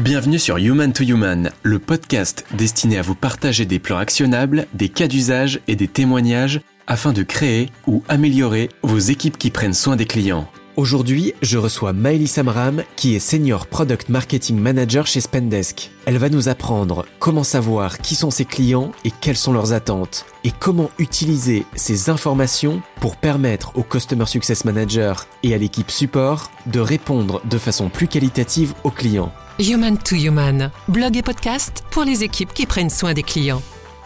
Bienvenue sur Human to Human, le podcast destiné à vous partager des plans actionnables, des cas d'usage et des témoignages afin de créer ou améliorer vos équipes qui prennent soin des clients. Aujourd'hui, je reçois Maëlys Samram, qui est Senior Product Marketing Manager chez Spendesk. Elle va nous apprendre comment savoir qui sont ses clients et quelles sont leurs attentes, et comment utiliser ces informations pour permettre au Customer Success Manager et à l'équipe support de répondre de façon plus qualitative aux clients. Human to Human, blog et podcast pour les équipes qui prennent soin des clients.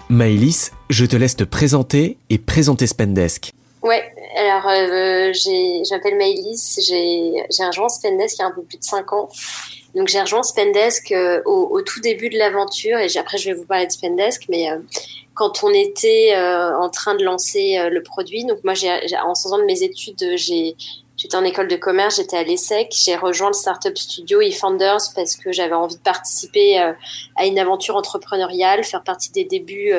Maëlys, je te laisse te présenter et présenter Spendesk. Ouais, alors euh, j'ai, j'appelle Maëlys, j'ai, rejoint Spendesk il y a un peu plus de 5 ans. Donc j'ai rejoint Spendesk euh, au, au, tout début de l'aventure et après je vais vous parler de Spendesk, mais euh, quand on était euh, en train de lancer euh, le produit, donc moi en faisant de mes études, j'ai J'étais en école de commerce, j'étais à l'ESSEC, j'ai rejoint le startup studio eFounders parce que j'avais envie de participer à une aventure entrepreneuriale, faire partie des débuts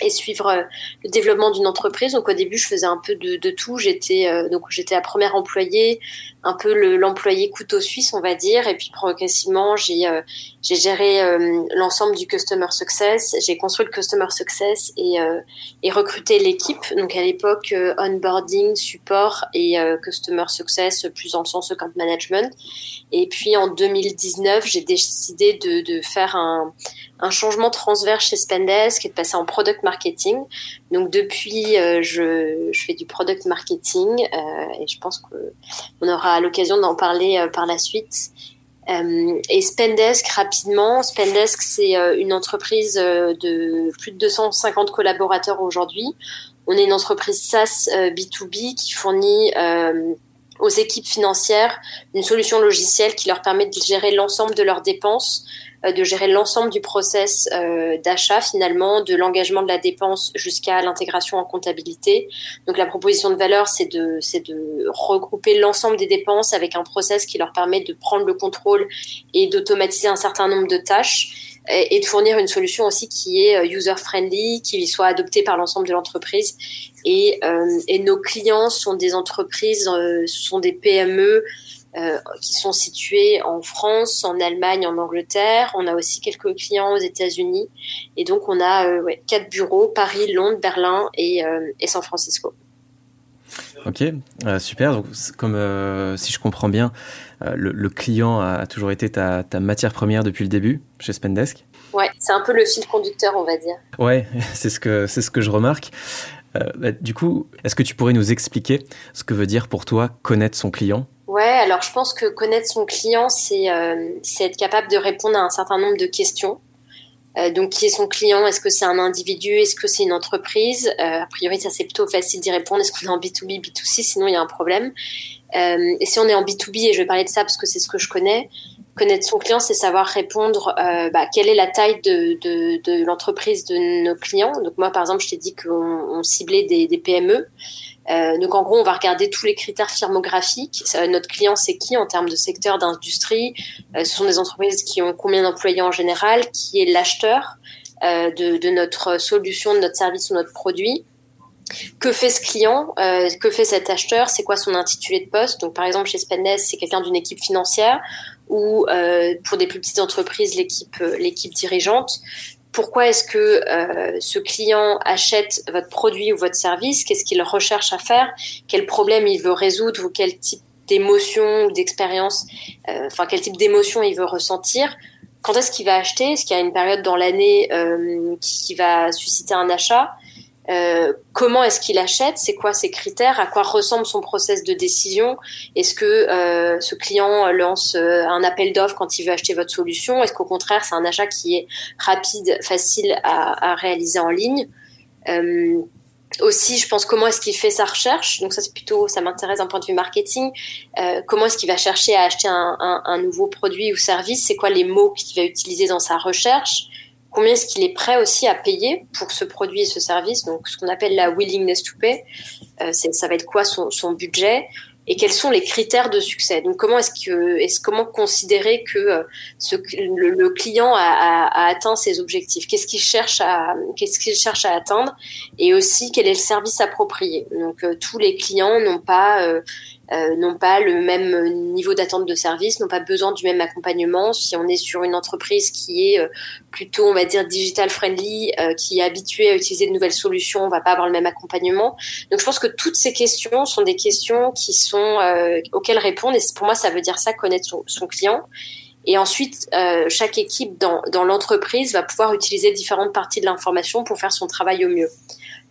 et suivre euh, le développement d'une entreprise. Donc au début, je faisais un peu de, tout. J'étais euh, donc j'étais la première employée, un peu l'employé couteau suisse, on va dire. Et puis progressivement, j'ai euh, j'ai géré l'ensemble du customer success. J'ai construit le customer success et et recruté l'équipe. Donc à l'époque, onboarding, support et customer success, plus dans le sens account management. Et puis en 2019, j'ai décidé de, de faire un un changement transverse chez Spendesk et de passer en product marketing. Donc depuis, euh, je, je, fais du product marketing euh, et je pense qu'on aura l'occasion d'en parler euh, par la suite. Euh, et Spendesk, rapidement, Spendesk, c'est euh, une entreprise de plus de 250 collaborateurs aujourd'hui. On est une entreprise SaaS B2B qui fournit aux équipes financières une solution logicielle qui leur permet de gérer l'ensemble de leurs dépenses euh, de gérer l'ensemble du process euh, d'achat finalement, de l'engagement de la dépense jusqu'à l'intégration en comptabilité. Donc la proposition de valeur, c'est de, c'est de regrouper l'ensemble des dépenses avec un process qui leur permet de prendre le contrôle et d'automatiser un certain nombre de tâches et de fournir une solution aussi qui est euh, user-friendly, qui soit adoptée par l'ensemble de l'entreprise. Et, euh, et, nos clients sont des entreprises, euh, sont des PME euh, qui sont situés en France, en Allemagne, en Angleterre. On a aussi quelques clients aux États-Unis. Et donc, on a ouais, quatre bureaux, Paris, Londres, Berlin et, et San Francisco. Ok, super. Donc, comme si je comprends bien, le, le, client a toujours été ta, ta, matière première depuis le début chez Spendesk? Ouais, c'est un peu le fil conducteur, on va dire. Ouais, c'est ce que c'est ce que je remarque. Bah, du coup, est-ce que tu pourrais nous expliquer ce que veut dire pour toi connaître son client? Ouais, alors je pense que connaître son client, c'est euh, être capable de répondre à un certain nombre de questions. Euh, donc, qui est son client? Est-ce que c'est un individu? Est-ce que c'est une entreprise? Euh, A priori, ça c'est plutôt facile d'y répondre. Est-ce qu'on est en B2B, B2C Sinon, il y a un problème. Euh, et si on est en B2B, et je vais parler de ça parce que c'est ce que je connais, connaître son client, c'est savoir répondre euh, bah, quelle est la taille de, de, l'entreprise de nos clients. Donc moi, par exemple, je t'ai dit qu'on ciblait des, PME. Euh, donc en gros, on va regarder tous les critères firmographiques. notre client, c'est qui en termes de secteur d'industrie? Euh, Ce sont des entreprises qui ont combien d'employés en général? Qui est l'acheteur euh, de, de, notre solution, de notre service ou notre produit? Que fait ce client? Euh, Que fait cet acheteur? C'est quoi son intitulé de poste? Donc, par exemple, chez Spendesk, c'est quelqu'un d'une équipe financière ou euh, pour des plus petites entreprises, l'équipe l'équipe dirigeante. Pourquoi est-ce que euh, ce client achète votre produit ou votre service? Qu'est-ce qu'il recherche à faire? Quel problème il veut résoudre ou quel type d'émotion ou d'expérience, euh, enfin quel type d'émotion il veut ressentir? Quand est-ce qu'il va acheter? Est-ce qu'il y a une période dans l'année euh, qui, va susciter un achat? Euh, comment est-ce qu'il achète, c'est quoi ses critères, à quoi ressemble son process de décision, est-ce que euh, ce client lance euh, un appel d'offres quand il veut acheter votre solution, est-ce qu'au contraire c'est un achat qui est rapide, facile à, réaliser en ligne? Aussi, je pense comment est-ce qu'il fait sa recherche? Donc ça, c'est plutôt, ça m'intéresse d'un point de vue marketing. Comment est-ce qu'il va chercher à acheter un nouveau produit ou service? C'est quoi les mots qu'il va utiliser dans sa recherche? Combien est-ce qu'il est prêt aussi à payer pour ce produit et ce service, donc ce qu'on appelle la willingness to pay, euh, ça va être quoi son, budget et quels sont les critères de succès. Donc comment est-ce que est-ce comment considérer que euh, le, client a, atteint ses objectifs, qu'est-ce qu'il cherche à qu'est-ce qu'il cherche à atteindre et aussi quel est le service approprié. Donc euh, tous les clients n'ont pas euh, euh, n'ont pas le même niveau d'attente de service, n'ont pas besoin du même accompagnement. Si on est sur une entreprise qui est euh, plutôt, on va dire, digital friendly, euh, qui est habituée à utiliser de nouvelles solutions, on va pas avoir le même accompagnement. Donc, je pense que toutes ces questions sont des questions qui sont auxquelles répondre. Et pour moi, ça veut dire ça, connaître son, client. Et ensuite, chaque équipe dans, dans l'entreprise va pouvoir utiliser différentes parties de l'information pour faire son travail au mieux.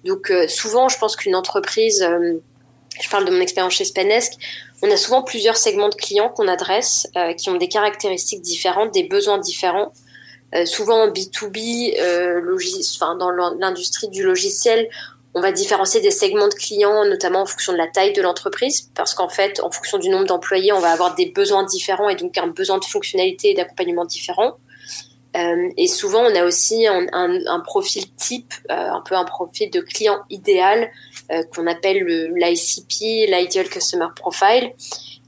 Donc, souvent, je pense qu'une entreprise je parle de mon expérience chez Spenesque, on a souvent plusieurs segments de clients qu'on adresse euh, qui ont des caractéristiques différentes, des besoins différents. Euh, souvent en B2B, euh, logis, enfin, dans l'industrie du logiciel, on va différencier des segments de clients, notamment en fonction de la taille de l'entreprise, parce qu'en fait, en fonction du nombre d'employés, on va avoir des besoins différents et donc un besoin de fonctionnalité et d'accompagnement différent. Euh, et souvent, on a aussi un, un, un profil type, euh, un peu un profil de client idéal euh, qu'on appelle l'ICP, l'Ideal Customer Profile.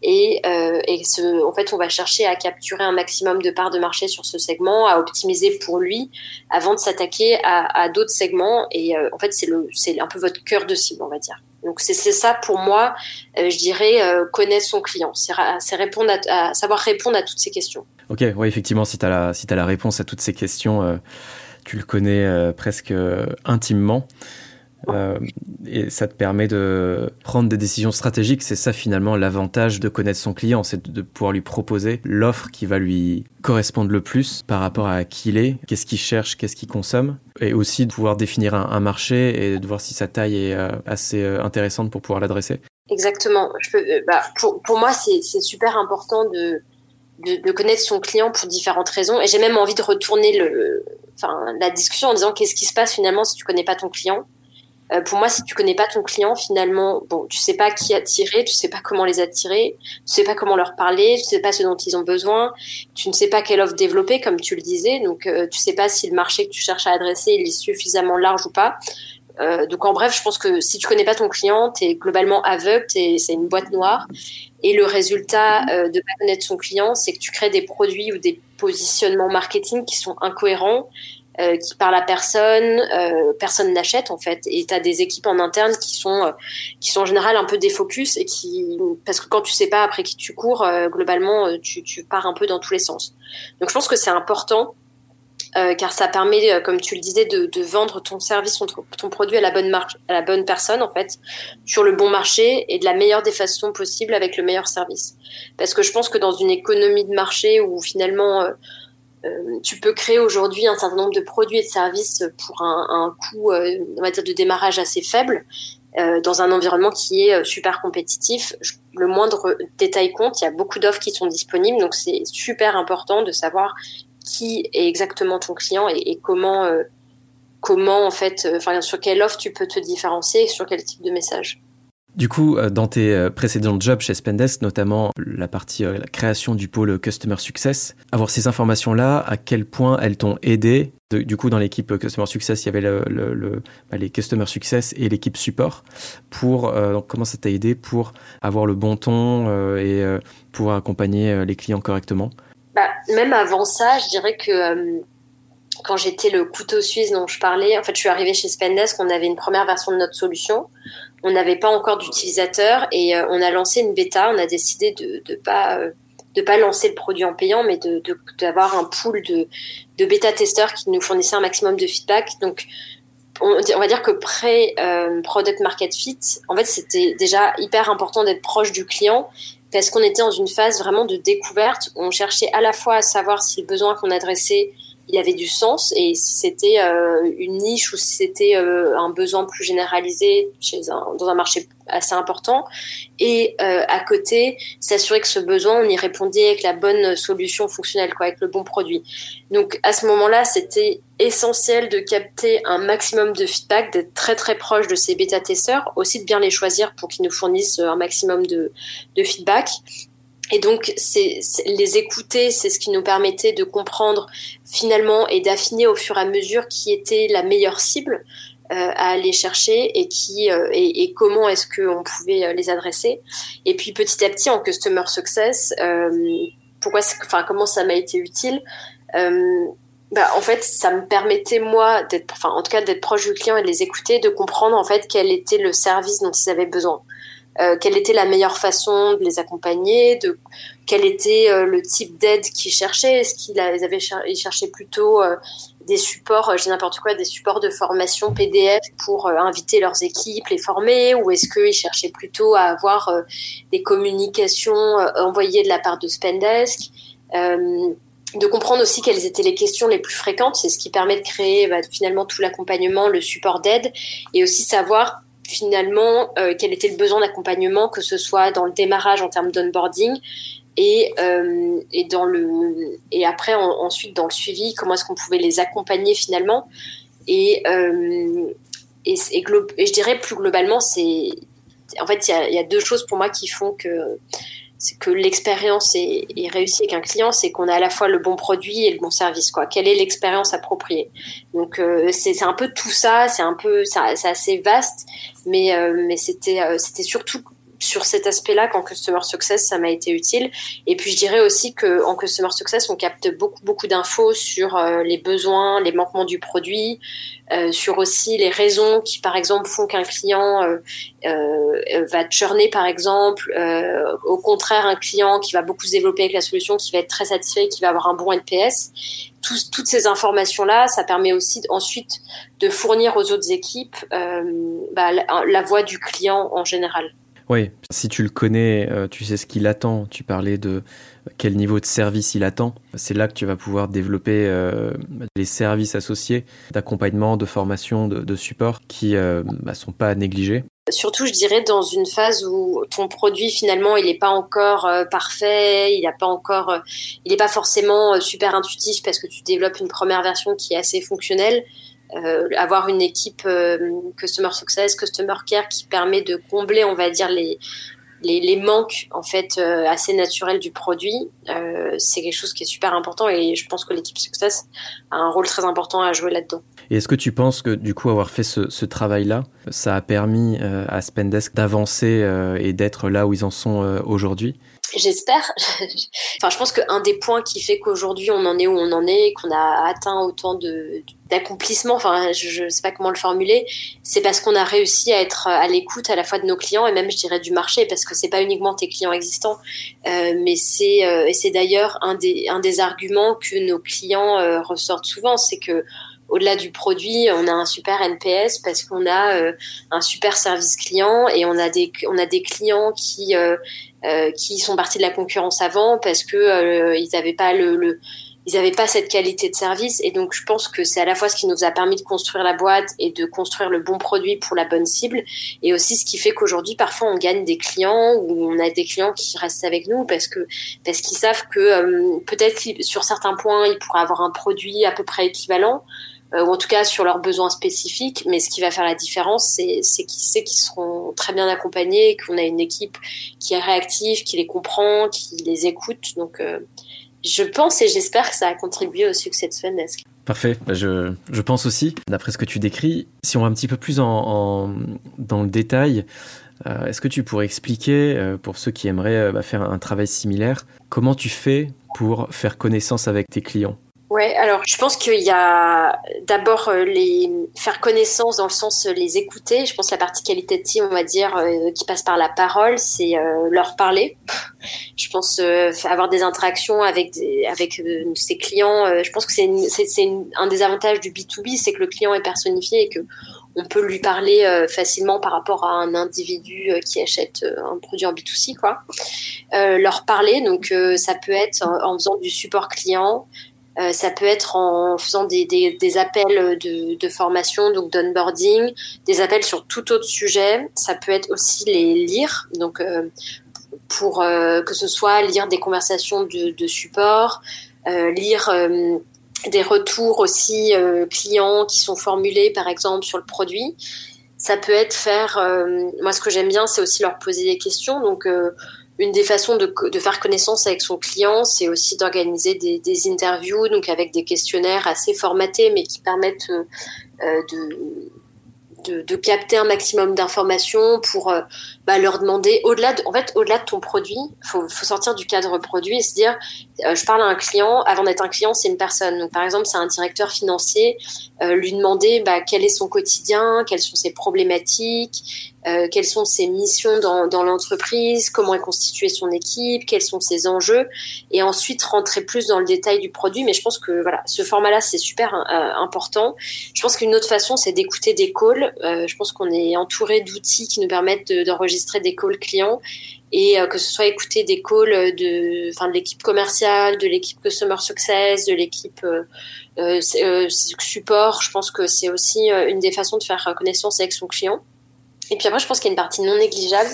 Et, et ce, en fait, on va chercher à capturer un maximum de parts de marché sur ce segment, à optimiser pour lui, avant de s'attaquer à, à d'autres segments. Et en fait, c'est un peu votre cœur de cible, on va dire. Donc c'est ça pour moi, je dirais, connaître son client. C'est répondre à, savoir répondre à toutes ces questions. Ok, ouais, effectivement, si tu as, la, réponse à toutes ces questions, euh, tu le connais euh, presque euh, et ça te permet de prendre des décisions stratégiques. C'est ça finalement l'avantage de connaître son client, c'est de pouvoir lui proposer l'offre qui va lui correspondre le plus par rapport à qui il est, qu'est-ce qu'il cherche, qu'est-ce qu'il consomme, et aussi de pouvoir définir un, marché et de voir si sa taille est assez intéressante pour pouvoir l'adresser. Exactement. Bah, pour, pour moi, c'est super important de de, connaître son client pour différentes raisons. Et j'ai même envie de retourner le, enfin, la discussion en disant qu'est-ce qui se passe finalement si tu connais pas ton client. Euh, pour moi, si tu connais pas ton client, finalement, bon, tu sais pas qui attirer, tu sais pas comment les attirer, tu sais pas comment leur parler, tu sais pas ce dont ils ont besoin, tu ne sais pas quelle offre développer, comme tu le disais, donc euh, tu sais pas si le marché que tu cherches à adresser est suffisamment large ou pas. Euh, donc en bref, je pense que si tu connais pas ton client, tu es globalement aveugle, c'est une boîte noire. Et le résultat euh, de pas connaître son client, c'est que tu crées des produits ou des positionnements marketing qui sont incohérents, euh, qui parlent à personne, euh, personne n'achète en fait. Et tu as des équipes en interne qui sont euh, qui sont en général un peu défocus et qui parce que quand tu sais pas après qui tu cours, globalement tu, pars un peu dans tous les sens. Donc je pense que c'est important car ça permet, comme tu le disais, de, vendre ton service, ton, ton, produit à la bonne marque, à la bonne personne en fait, sur le bon marché et de la meilleure des façons possibles avec le meilleur service. Parce que je pense que dans une économie de marché où finalement euh, euh tu peux créer aujourd'hui un certain nombre de produits et de services pour un, coût, on va dire, de démarrage assez faible, dans un environnement qui est super compétitif, le moindre détail compte. Il y a beaucoup d'offres qui sont disponibles, donc c'est super important de savoir qui est exactement ton client et, comment, euh, comment en fait, euh, sur quelle offre tu peux te différencier et sur quel type de message. Du coup, euh, dans tes précédents jobs chez Spendesk, notamment la partie la création du pôle Customer Success, avoir ces informations-là, à quel point elles t'ont aidé? Du coup, dans l'équipe Customer Success, il y avait le, bah, les Customer Success et l'équipe support. Pour comment ça t'a aidé pour avoir le bon ton et pour accompagner les clients correctement? Bah, même avant ça, je dirais que euh, quand j'étais le couteau suisse dont je parlais, en fait, je suis arrivée chez Spendesk, on avait une première version de notre solution. On n'avait pas encore d'utilisateurs et euh, on a lancé une bêta. On a décidé de ne pas euh, pas lancer le produit en payant, mais de d'avoir un pool de, de bêta-testeurs qui nous fournissaient un maximum de feedback. Donc, on, va dire que pré product market fit, en fait, c'était déjà hyper important d'être proche du client parce qu'on était dans une phase vraiment de découverte on cherchait à la fois à savoir si le besoin qu'on adressait il avait du sens et si c'était euh, une niche ou si c'était euh, un besoin plus généralisé chez un, dans un marché assez important. Et euh, à côté, s'assurer que ce besoin, on y répondait avec la bonne solution fonctionnelle, quoi, avec le bon produit. Donc à ce moment-là, c'était essentiel de capter un maximum de feedback, d'être très très proche de ces bêta-testeurs, aussi de bien les choisir pour qu'ils nous fournissent un maximum de, de feedback et donc, les écouter, c'est ce qui nous permettait de comprendre finalement et d'affiner au fur et à mesure qui était la meilleure cible euh, à aller chercher et qui euh, et, comment est-ce qu'on pouvait euh, les adresser. Et puis petit à petit en customer success, pourquoi, enfin comment ça m'a été utile. Bah, en fait, ça me permettait moi d'être, enfin en tout cas d'être proche du client et de les écouter, de comprendre en fait quel était le service dont ils avaient besoin. Quelle était la meilleure façon de les accompagner, de quel était le type d'aide qu'ils cherchaient? Est-ce qu'ils avaient cherchaient plutôt des supports, j'ai n'importe quoi, des supports de formation PDF pour inviter leurs équipes, les former, ou est-ce qu'ils cherchaient plutôt à avoir des communications envoyées de la part de Spendesk? De comprendre aussi quelles étaient les questions les plus fréquentes, c'est ce qui permet de créer bah, finalement tout l'accompagnement, le support d'aide, et aussi savoir finalement euh, quel était le besoin d'accompagnement, que ce soit dans le démarrage en termes d'onboarding et, euh, et dans le et après ensuite dans le suivi, comment est-ce qu'on pouvait les accompagner finalement et euh, et, je dirais plus globalement, c'est en fait il y a, deux choses pour moi qui font que c'est que l'expérience est, réussie avec un client, c'est qu'on a à la fois le bon produit et le bon service. Quoi. Quelle est l'expérience appropriée? Donc euh, c'est un peu tout ça, c'est un peu, c'est assez vaste, mais euh, mais c'était euh, c'était surtout sur cet aspect-là qu'en Customer Success, ça m'a été utile. Et puis, je dirais aussi qu'en Customer Success, on capte beaucoup, beaucoup d'infos sur euh, les besoins, les manquements du produit, euh, sur aussi les raisons qui, par exemple, font qu'un client euh, euh va churner, par exemple. au contraire, un client qui va beaucoup se développer avec la solution, qui va être très satisfait, qui va avoir un bon NPS. toutes ces informations-là, ça permet aussi ensuite de fournir aux autres équipes bah, la voix du client en général. Oui, si tu le connais, euh, tu sais ce qu'il attend. Tu parlais de quel niveau de service il attend. C'est là que tu vas pouvoir développer euh, les services associés d'accompagnement, de formation, de, support qui ne euh, bah, sont pas à négliger. Surtout, je dirais, dans une phase où ton produit, finalement, il n'est pas encore parfait, il pas il n'est pas forcément super intuitif parce que tu développes une première version qui est assez fonctionnelle. Euh, avoir une équipe euh, customer success, customer care qui permet de combler, on va dire, les, les, manques en fait euh, assez naturels du produit, c'est quelque chose qui est super important et je pense que l'équipe success a un rôle très important à jouer là-dedans. Et est-ce que tu penses que du coup avoir fait ce, ce travail-là, ça a permis à Spendesk d'avancer et d'être là où ils en sont aujourd'hui? J'espère. enfin, je pense qu'un des points qui fait qu'aujourd'hui on en est où on en est, qu'on a atteint autant de d'accomplissement, enfin, je, ne sais pas comment le formuler, c'est parce qu'on a réussi à être à l'écoute à la fois de nos clients et même, je dirais, du marché, parce que c'est pas uniquement tes clients existants, euh, mais c'est euh, et c'est d'ailleurs un des un des arguments que nos clients euh, ressortent souvent, c'est que au-delà du produit, on a un super NPS parce qu'on a euh, un super service client et on a des on a des clients qui euh, euh, qui sont partis de la concurrence avant parce que ils n'avaient pas le, ils pas cette qualité de service. Et donc je pense que c'est à la fois ce qui nous a permis de construire la boîte et de construire le bon produit pour la bonne cible et aussi ce qui fait qu'aujourd'hui parfois on gagne des clients ou on a des clients qui restent avec nous parce que parce qu'ils savent que peut-être sur certains points ils pourraient avoir un produit à peu près équivalent euh, ou en tout cas sur leurs besoins spécifiques. Mais ce qui va faire la différence, c'est, qu'ils sait qu'ils seront très bien accompagnés, qu'on a une équipe qui est réactive, qui les comprend, qui les écoute. Donc, euh, je pense et j'espère que ça a contribué au succès de Svendesk. Parfait, bah, je, pense aussi, d'après ce que tu décris. Si on va un petit peu plus dans le détail, euh, est-ce que tu pourrais expliquer, pour ceux qui aimeraient bah, faire un travail similaire, comment tu fais pour faire connaissance avec tes clients? Ouais, alors je pense qu'il y a d'abord euh, les faire connaissance dans le sens euh, les écouter. Je pense que la partie qualitative, on va dire, euh, qui passe par la parole, c'est leur parler. Je pense avoir des interactions avec avec ses clients. je pense que c'est c'est un des avantages du B2B, c'est que le client est personnifié et que on peut lui parler facilement par rapport à un individu qui achète un produit en B2C, quoi. leur parler, donc ça peut être en faisant du support client. Euh, ça peut être en faisant des, appels de, formation, donc d'onboarding, des appels sur tout autre sujet. Ça peut être aussi les lire, donc euh, pour euh, que ce soit lire des conversations de, de support, lire des retours aussi clients qui sont formulés, par exemple, sur le produit. Ça peut être faire, moi ce que j'aime bien, c'est aussi leur poser des questions, donc une des façons de, faire connaissance avec son client, c'est aussi d'organiser des, interviews, donc avec des questionnaires assez formatés, mais qui permettent euh, euh de, de, de, capter un maximum d'informations pour euh, bah, leur demander au-delà de, en fait au-delà de ton produit faut, faut sortir du cadre produit et se dire euh, je parle à un client avant d'être un client c'est une personne donc par exemple c'est un directeur financier lui demander bah, quel est son quotidien quelles sont ses problématiques euh, quelles sont ses missions dans, dans l'entreprise, comment est constituée son équipe, quels sont ses enjeux, et ensuite rentrer plus dans le détail du produit. Mais je pense que voilà, ce format-là, c'est super euh, important. Je pense qu'une autre façon, c'est d'écouter des calls. Euh, je pense qu'on est entouré d'outils qui nous permettent d'enregistrer des calls clients et que ce soit écouter des calls de, enfin, de l'équipe commerciale, de l'équipe customer success, de l'équipe support. Je pense que c'est aussi une des façons de faire connaissance avec son client. Et puis après, je pense qu'il y a une partie non négligeable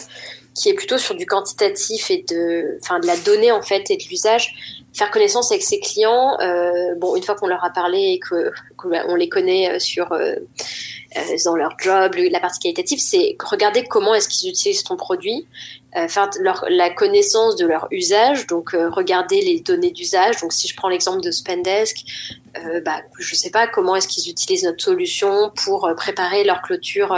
qui est plutôt sur du quantitatif et de, enfin, de la donnée en fait et de l'usage. Faire connaissance avec ses clients. Euh, bon, une fois qu'on leur a parlé et que qu'on les connaît euh, sur euh, euh, dans leur job, la partie qualitative, c'est regarder comment est-ce qu'ils utilisent ton produit, euh, faire leur, la connaissance de leur usage, donc euh, regarder les données d'usage. Donc si je prends l'exemple de Spendesk, euh, bah, je sais pas comment est-ce qu'ils utilisent notre solution pour préparer leur clôture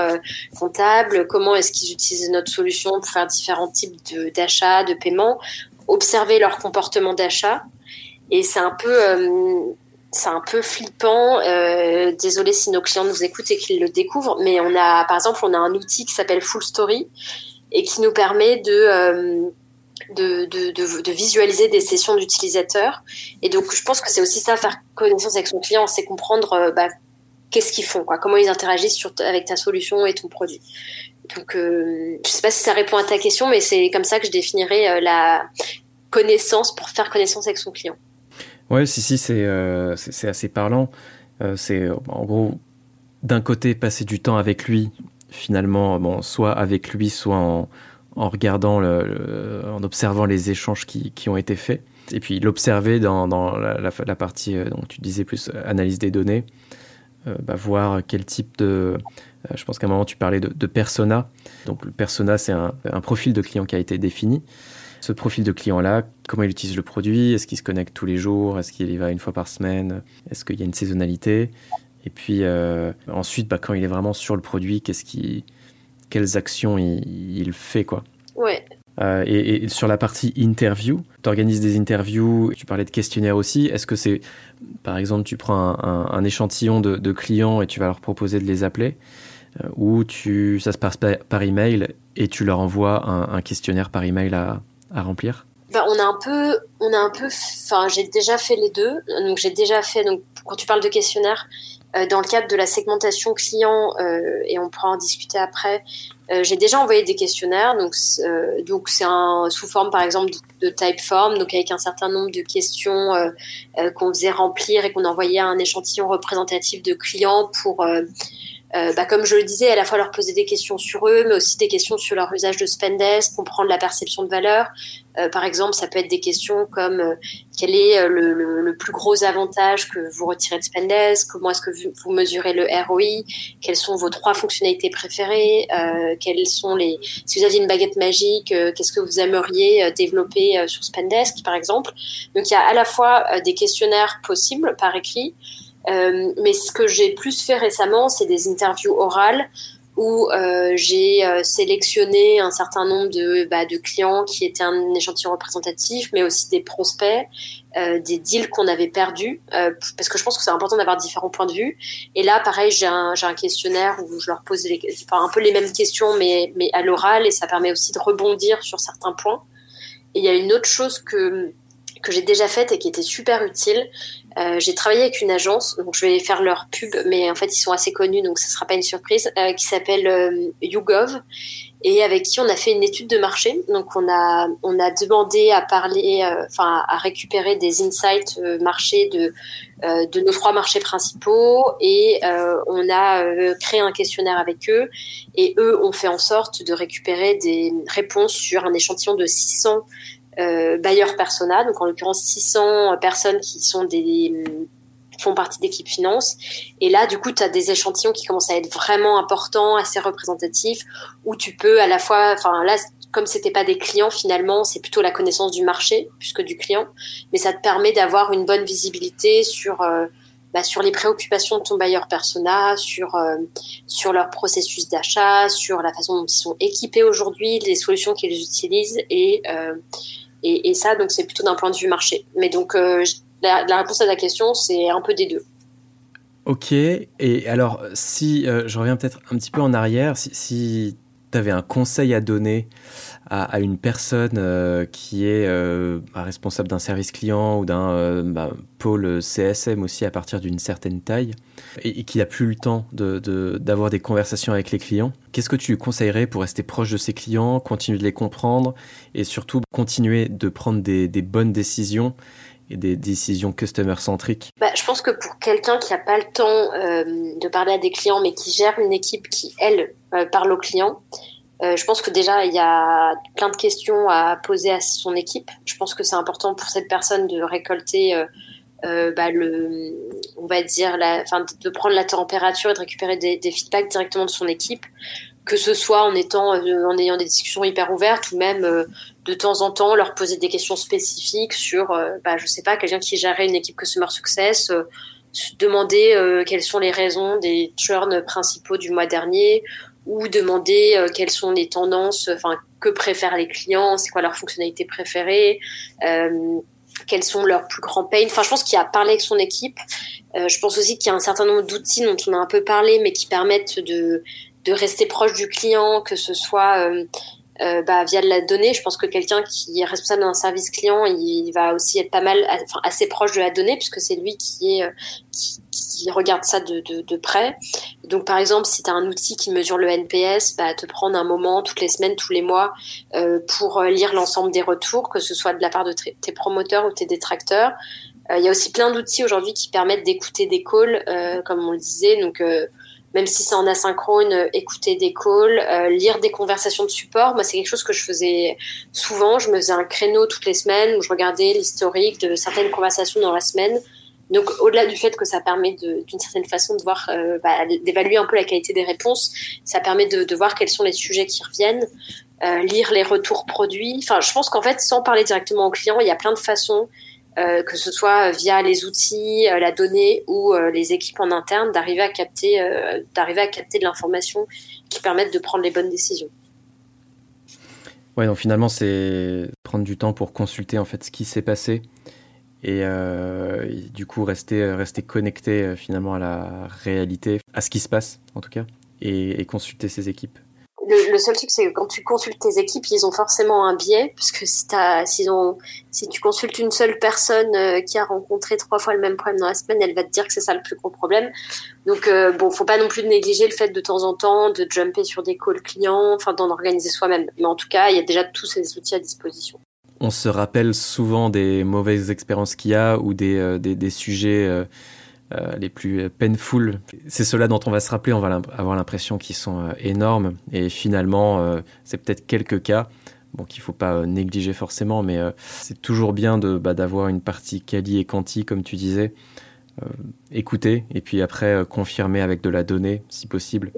comptable, comment est-ce qu'ils utilisent notre solution pour faire différents types d'achats, de paiements, observer leur comportement d'achat. Et c'est un peu c'est un peu flippant. Euh, désolé si nos clients nous écoutent et qu'ils le découvrent, mais on a, par exemple, on a un outil qui s'appelle Full Story et qui nous permet de, euh, de, de, visualiser des sessions d'utilisateurs. Et donc, je pense que c'est aussi ça, faire connaissance avec son client, c'est comprendre euh, bah, qu'est-ce qu'ils font, quoi, comment ils interagissent avec ta solution et ton produit. Donc, euh, je sais pas si ça répond à ta question, mais c'est comme ça que je définirais la connaissance pour faire connaissance avec son client. Ouais, si, si, c'est euh, assez parlant. Euh, c'est en gros, d'un côté, passer du temps avec lui, finalement, bon, soit avec lui, soit en, en regardant, en observant les échanges qui, qui, ont été faits. Et puis l'observer dans, dans la, partie, euh, dont tu disais plus analyse des données, euh, bah, voir quel type de. Euh, je pense qu'à un moment, tu parlais de, de persona. Donc le persona, c'est un profil de client qui a été défini ce profil de client-là, comment il utilise le produit, est-ce qu'il se connecte tous les jours, est-ce qu'il y va une fois par semaine, est-ce qu'il y a une saisonnalité, et puis euh, ensuite, bah, quand il est vraiment sur le produit, qu'est-ce qui, quelles actions il, fait quoi. Ouais. Euh, et, sur la partie interview, tu organises des interviews, tu parlais de questionnaires aussi. Est-ce que c'est, par exemple, tu prends un, échantillon de, clients et tu vas leur proposer de les appeler, euh, ou tu, ça se passe par, email et tu leur envoies un, un questionnaire par email à, à remplir ben, on a un peu, on a un peu, enfin, j'ai déjà fait les deux. Donc, j'ai déjà fait, donc, quand tu parles de questionnaire, euh, dans le cadre de la segmentation client, euh, et on pourra en discuter après, euh, j'ai déjà envoyé des questionnaires. Donc, euh, donc c'est sous forme, par exemple, de, type form, donc avec un certain nombre de questions qu'on faisait remplir et qu'on envoyait à un échantillon représentatif de clients pour euh, bah, comme je le disais, à la fois leur poser des questions sur eux, mais aussi des questions sur leur usage de Spendesk, comprendre la perception de valeur. Euh, par exemple, ça peut être des questions comme euh, quel est euh, le, le, le, plus gros avantage que vous retirez de Spendesk, comment est-ce que vous, vous, mesurez le ROI, quelles sont vos trois fonctionnalités préférées, quelles sont les, si vous aviez une baguette magique, qu'est-ce que vous aimeriez développer sur Spendesk, par exemple? Donc il y a à la fois des questionnaires possibles par écrit. Euh, mais ce que j'ai plus fait récemment, c'est des interviews orales où euh, j'ai euh, sélectionné un certain nombre de, bah, de clients qui étaient un échantillon représentatif, mais aussi des prospects, des deals qu'on avait perdus, parce que je pense que c'est important d'avoir différents points de vue. Et là, pareil, j'ai un, questionnaire où je leur pose un peu les mêmes questions, mais à l'oral, et ça permet aussi de rebondir sur certains points. Et il y a une autre chose que que j'ai déjà faite et qui était super utile, euh, j'ai travaillé avec une agence, donc je vais faire leur pub, mais en fait ils sont assez connus, donc ce ne sera pas une surprise, euh, qui s'appelle euh, YouGov et avec qui on a fait une étude de marché. Donc on a on a demandé à parler, enfin à récupérer des insights marchés de de nos trois marchés principaux et on a créé un questionnaire avec eux et eux ont fait en sorte de récupérer des réponses sur un échantillon de 600 euh, bailleurs persona, donc en l'occurrence 600 personnes qui sont des font partie d'équipe finance. Et là, du coup, tu as des échantillons qui commencent à être vraiment importants, assez représentatifs, où tu peux à la fois, enfin là, comme c'était pas des clients finalement, c'est plutôt la connaissance du marché plus que du client, mais ça te permet d'avoir une bonne visibilité sur euh, bah, sur les préoccupations de ton bailleur persona, sur euh, sur leur processus d'achat, sur la façon dont ils sont équipés aujourd'hui, les solutions qu'ils utilisent et euh, et, ça, donc, c'est plutôt d'un point de vue marché. Mais donc, euh, la, réponse à ta question, c'est un peu des deux. Ok. Et alors, si euh, je reviens peut-être un petit peu en arrière, si tu avais un conseil à donner à, une personne euh, qui est euh, bah, responsable d'un service client ou d'un euh, bah, pôle CSM aussi à partir d'une certaine taille et, qui n'a plus le temps d'avoir des conversations avec les clients, qu'est-ce que tu lui conseillerais pour rester proche de ses clients, continuer de les comprendre et surtout continuer de prendre des, bonnes décisions et des décisions customer-centriques bah, Je pense que pour quelqu'un qui n'a pas le temps de parler à des clients, mais qui gère une équipe qui, elle, parle aux clients, euh, je pense que déjà, il y a plein de questions à poser à son équipe. Je pense que c'est important pour cette personne de récolter, euh, euh, bah, le, on va dire, la, enfin, de prendre la température et de récupérer des, feedbacks directement de son équipe, que ce soit en étant, en ayant des discussions hyper ouvertes ou même de temps en temps leur poser des questions spécifiques sur, bah, je sais pas, quelqu'un qui gérait une équipe Customer Success demander quelles sont les raisons des churns principaux du mois dernier ou demander euh, quelles sont les tendances, enfin que préfèrent les clients, c'est quoi leur fonctionnalité préférée, euh, quels sont leurs plus grands pains. Enfin, je pense qu'il a parlé avec son équipe. Euh, je pense aussi qu'il y a un certain nombre d'outils dont on a un peu parlé, mais qui permettent de, de rester proche du client, que ce soit euh, bah, via de la donnée. Je pense que quelqu'un qui est responsable d'un service client, il, va aussi être pas mal, enfin, assez proche de la donnée, puisque c'est lui qui est euh, qui, regarde ça de, de, de, près. Donc, par exemple, si tu as un outil qui mesure le NPS, bah, te prendre un moment toutes les semaines, tous les mois, euh, pour euh, lire l'ensemble des retours, que ce soit de la part de tes promoteurs ou tes détracteurs. Il y a aussi plein d'outils aujourd'hui qui permettent d'écouter des calls, comme on le disait. Donc, même si c'est en asynchrone, euh, écouter des calls, euh, lire des conversations de support. Moi, c'est quelque chose que je faisais souvent. Je me faisais un créneau toutes les semaines où je regardais l'historique de certaines conversations dans la semaine. Donc, au-delà du fait que ça permet d'une certaine façon de voir, euh, bah, d'évaluer un peu la qualité des réponses, ça permet de, voir quels sont les sujets qui reviennent, lire les retours produits. Enfin, je pense qu'en fait, sans parler directement au client, il y a plein de façons euh, que ce soit via les outils, euh, la donnée ou euh, les équipes en interne, d'arriver à capter, d'arriver à capter de l'information qui permettent de prendre les bonnes décisions. Ouais, donc finalement, c'est prendre du temps pour consulter en fait ce qui s'est passé et, du coup rester, rester connecté finalement à la réalité, à ce qui se passe en tout cas, et consulter ses équipes le, seul truc, c'est que quand tu consultes tes équipes, ils ont forcément un biais, parce que si, si tu consultes une seule personne euh, qui a rencontré trois fois le même problème dans la semaine, elle va te dire que c'est ça le plus gros problème. Donc, euh, bon, faut pas non plus négliger le fait de temps en temps de jumper sur des calls clients, enfin, d'en organiser soi-même. Mais en tout cas, il y a déjà tous ces outils à disposition. On se rappelle souvent des mauvaises expériences qu'il y a ou des, euh, des, des, sujets euh, les plus painful. C'est cela dont on va se rappeler, on va avoir l'impression qu'ils sont euh, énormes. Et finalement, euh, c'est peut-être quelques cas bon, qu'il ne faut pas négliger forcément, mais c'est toujours bien bah, d'avoir une partie quali et quanti, comme tu disais. écouter et puis après confirmer avec de la donnée, si possible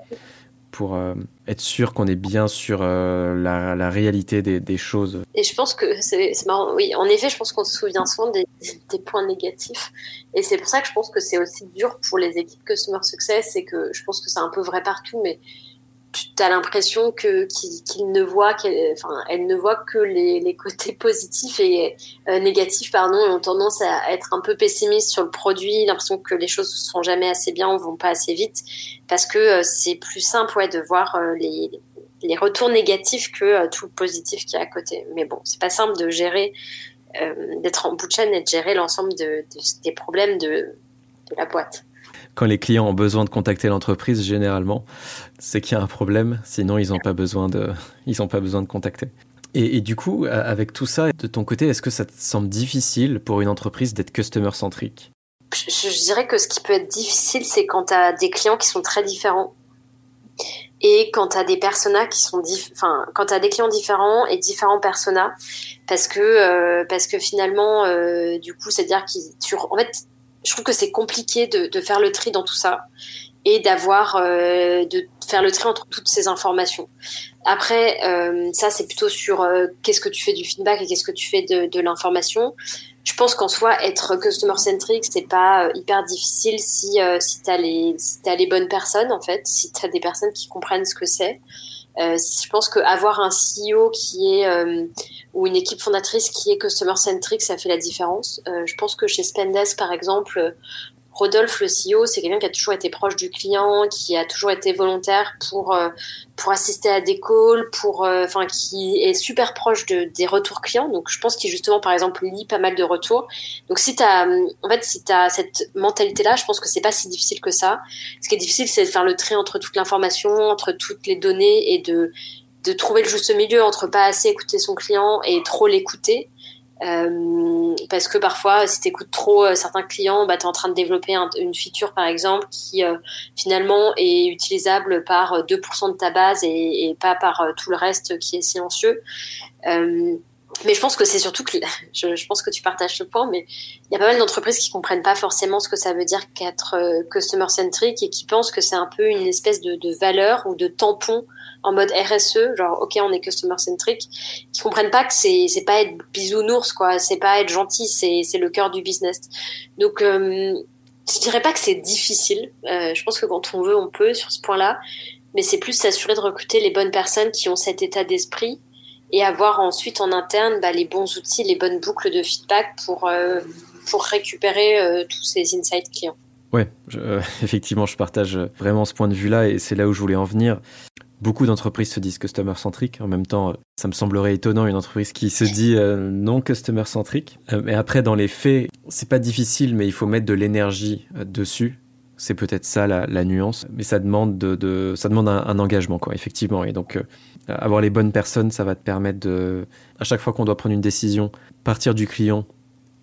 pour euh, être sûr qu'on est bien sur euh, la, réalité des, choses. Et je pense que c'est marrant. Oui, en effet, je pense qu'on se souvient souvent des, des, points négatifs. Et c'est pour ça que je pense que c'est aussi dur pour les équipes Customer Success et que je pense que c'est un peu vrai partout, mais tu as l'impression que qu'il ne voit enfin elle ne voit que les, les côtés positifs et euh, négatifs pardon et ont tendance à être un peu pessimistes sur le produit l'impression que les choses ne sont jamais assez bien ou vont pas assez vite parce que euh, c'est plus simple ouais de voir euh, les, les retours négatifs que tout le positif qui est à côté. Mais bon c'est pas simple de gérer d'être en bout de chaîne et de gérer l'ensemble de, des problèmes de, de la boîte quand les clients ont besoin de contacter l'entreprise, généralement, c'est qu'il y a un problème. Sinon, ils n'ont pas besoin de, ils ont pas besoin de contacter. Et, du coup, avec tout ça, de ton côté, est-ce que ça te semble difficile pour une entreprise d'être customer centrique je, dirais que ce qui peut être difficile, c'est quand tu as des clients qui sont très différents et quand tu as des personas qui sont enfin quand tu des clients différents et différents personas parce que euh, parce que finalement euh, du coup c'est à dire qu'ils en fait je trouve que c'est compliqué de, faire le tri dans tout ça et d'avoir euh, de faire le tri entre toutes ces informations. Après, euh, ça c'est plutôt sur euh, qu'est-ce que tu fais du feedback et qu'est-ce que tu fais de, l'information. Je pense qu'en soi, être customer centric, c'est pas hyper difficile si si t'as les si t'as les bonnes personnes en fait, si t'as des personnes qui comprennent ce que c'est. Euh, je pense qu'avoir un CEO qui est euh, ou une équipe fondatrice qui est customer centric, ça fait la différence. Euh, je pense que chez Spendesk, par exemple, Rodolphe, le CEO, c'est quelqu'un qui a toujours été proche du client, qui a toujours été volontaire pour euh, pour assister à des calls, pour euh, enfin qui est super proche de, des retours clients. Donc je pense qu'il justement par exemple lit pas mal de retours. Donc si tu as en fait si cette mentalité là, je pense que c'est pas si difficile que ça. Ce qui est difficile c'est de faire le trait entre toute l'information, entre toutes les données et de de trouver le juste milieu entre pas assez écouter son client et trop l'écouter. Euh, parce que parfois, si tu écoutes trop euh, certains clients, bah, tu es en train de développer une feature, par exemple, qui euh, finalement est utilisable par 2% de ta base et, et pas par tout le reste qui est silencieux. Mais je pense que c'est surtout que je, pense que tu partages ce point, mais il y a pas mal d'entreprises qui comprennent pas forcément ce que ça veut dire qu'être customer centric et qui pensent que c'est un peu une espèce de, de valeur ou de tampon en mode RSE, genre ok on est customer centric, qui comprennent pas que c'est c'est pas être bisounours quoi, c'est pas être gentil, c'est c'est le cœur du business. Donc euh, je dirais pas que c'est difficile. Euh, je pense que quand on veut on peut sur ce point-là, mais c'est plus s'assurer de recruter les bonnes personnes qui ont cet état d'esprit et avoir ensuite en interne bah, les bons outils, les bonnes boucles de feedback pour euh, pour récupérer euh, tous ces insights clients. Ouais, effectivement, je partage vraiment ce point de vue-là et c'est là où je voulais en venir. Beaucoup d'entreprises se disent customer centric. En même temps, ça me semblerait étonnant une entreprise qui se dit euh, non customer centric. Euh, mais après, dans les faits, c'est pas difficile, mais il faut mettre de l'énergie euh, dessus. C'est peut-être ça la, nuance, mais ça demande de, ça demande un, engagement quoi, effectivement. Et donc avoir les bonnes personnes, ça va te permettre de, à chaque fois qu'on doit prendre une décision, partir du client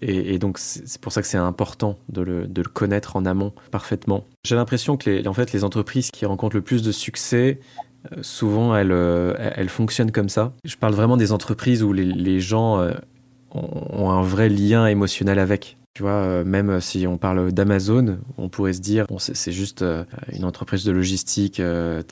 et, donc, c'est pour ça que c'est important de le, de le, connaître en amont parfaitement. J'ai l'impression que les, en fait, les entreprises qui rencontrent le plus de succès, euh, souvent euh, elles, fonctionnent comme ça. Je parle vraiment des entreprises où les, gens euh, ont un vrai lien émotionnel avec. Tu vois, même si on parle d'Amazon, on pourrait se dire, bon, c'est juste une entreprise de logistique,